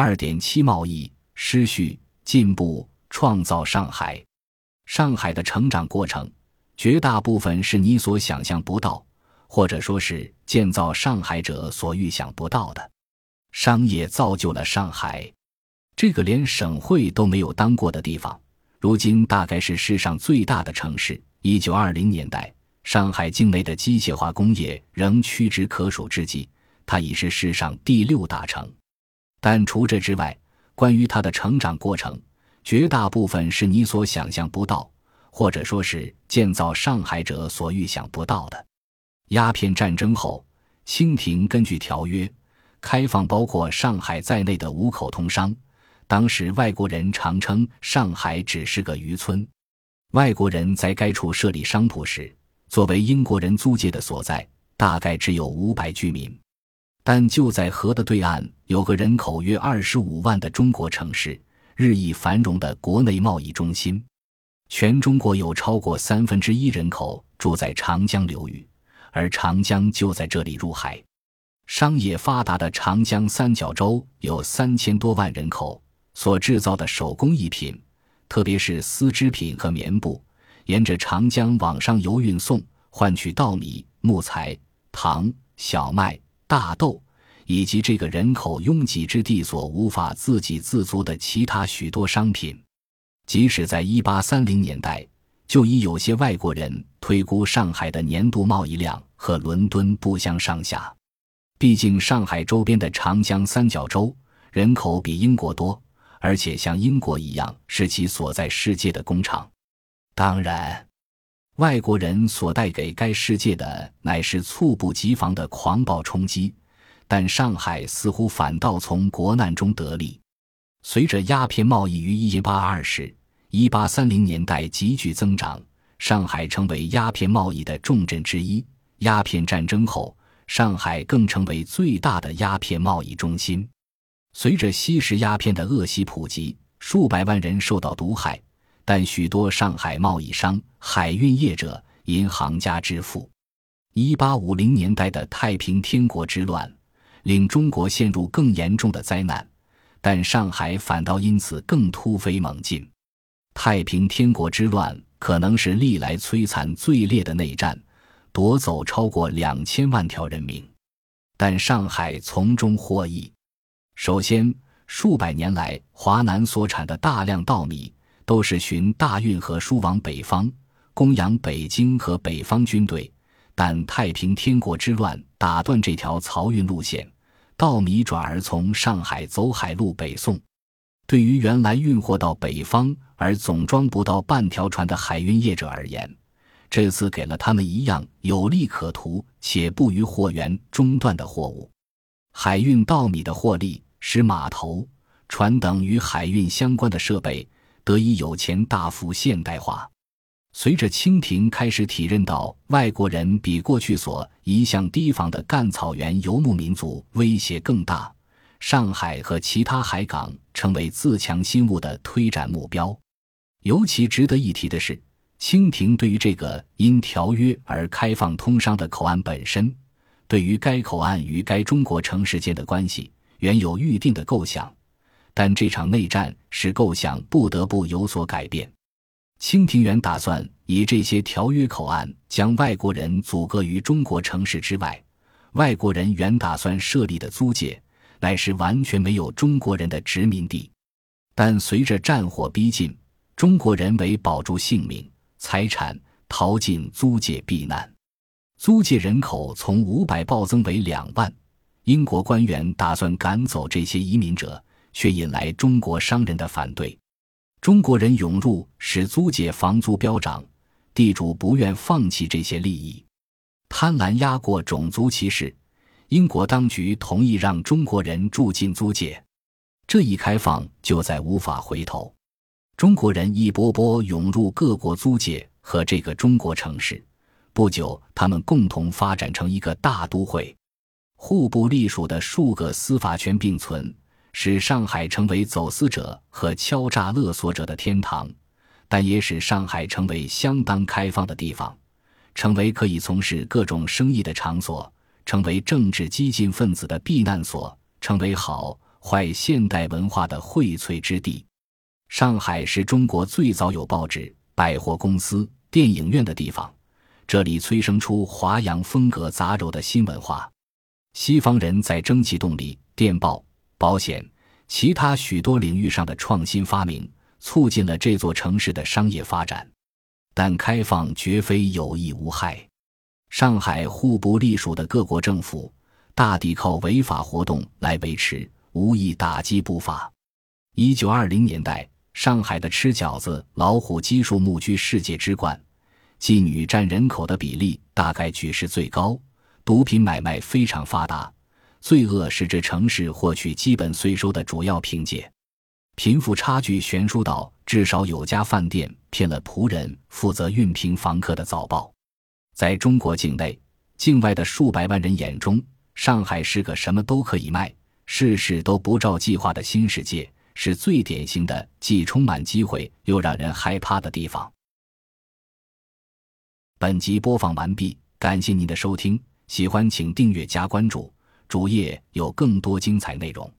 二点七贸易失序进步创造上海，上海的成长过程绝大部分是你所想象不到，或者说是建造上海者所预想不到的。商业造就了上海，这个连省会都没有当过的地方，如今大概是世上最大的城市。一九二零年代，上海境内的机械化工业仍屈指可数之际，它已是世上第六大城。但除这之外，关于它的成长过程，绝大部分是你所想象不到，或者说是建造上海者所预想不到的。鸦片战争后，清廷根据条约开放包括上海在内的五口通商。当时外国人常称上海只是个渔村。外国人在该处设立商铺时，作为英国人租界的所在，大概只有五百居民。但就在河的对岸，有个人口约二十五万的中国城市，日益繁荣的国内贸易中心。全中国有超过三分之一人口住在长江流域，而长江就在这里入海。商业发达的长江三角洲有三千多万人口，所制造的手工艺品，特别是丝织品和棉布，沿着长江往上游运送，换取稻米、木材、糖、小麦。大豆，以及这个人口拥挤之地所无法自给自足的其他许多商品，即使在一八三零年代，就已有些外国人推估上海的年度贸易量和伦敦不相上下。毕竟上海周边的长江三角洲人口比英国多，而且像英国一样是其所在世界的工厂。当然。外国人所带给该世界的乃是猝不及防的狂暴冲击，但上海似乎反倒从国难中得利。随着鸦片贸易于一八二十、一八三零年代急剧增长，上海成为鸦片贸易的重镇之一。鸦片战争后，上海更成为最大的鸦片贸易中心。随着吸食鸦片的恶习普及，数百万人受到毒害。但许多上海贸易商、海运业者、银行家致富。一八五零年代的太平天国之乱，令中国陷入更严重的灾难，但上海反倒因此更突飞猛进。太平天国之乱可能是历来摧残最烈的内战，夺走超过两千万条人命，但上海从中获益。首先，数百年来华南所产的大量稻米。都是循大运河输往北方，供养北京和北方军队。但太平天国之乱打断这条漕运路线，稻米转而从上海走海路北送。对于原来运货到北方而总装不到半条船的海运业者而言，这次给了他们一样有利可图且不于货源中断的货物。海运稻米的获利，使码头、船等与海运相关的设备。得以有钱大幅现代化。随着清廷开始体认到外国人比过去所一向提防的干草原游牧民族威胁更大，上海和其他海港成为自强新物的推展目标。尤其值得一提的是，清廷对于这个因条约而开放通商的口岸本身，对于该口岸与该中国城市间的关系，原有预定的构想。但这场内战使构想不得不有所改变。清廷原打算以这些条约口岸将外国人阻隔于中国城市之外。外国人原打算设立的租界，乃是完全没有中国人的殖民地。但随着战火逼近，中国人为保住性命、财产，逃进租界避难。租界人口从五百暴增为两万。英国官员打算赶走这些移民者。却引来中国商人的反对，中国人涌入使租界房租飙涨，地主不愿放弃这些利益，贪婪压过种族歧视。英国当局同意让中国人住进租界，这一开放就再无法回头。中国人一波波涌入各国租界和这个中国城市，不久，他们共同发展成一个大都会，互不隶属的数个司法权并存。使上海成为走私者和敲诈勒索者的天堂，但也使上海成为相当开放的地方，成为可以从事各种生意的场所，成为政治激进分子的避难所，成为好坏现代文化的荟萃之地。上海是中国最早有报纸、百货公司、电影院的地方，这里催生出华洋风格杂糅的新文化。西方人在蒸汽动力、电报、保险、其他许多领域上的创新发明，促进了这座城市的商业发展。但开放绝非有益无害。上海互不隶属的各国政府，大抵靠违法活动来维持，无意打击不法。一九二零年代，上海的吃饺子老虎基数目居世界之冠，妓女占人口的比例大概举世最高，毒品买卖非常发达，罪恶是这城市获取基本税收的主要凭借，贫富差距悬殊到至少有家饭店骗了仆人负责熨平房客的早报。在中国境内、境外的数百万人眼中，上海是个什么都可以卖、事事都不照计划的新世界，是最典型的既充满机会又让人害怕的地方。本集播放完毕，感谢您的收听，喜欢请订阅加关注，主页有更多精彩内容。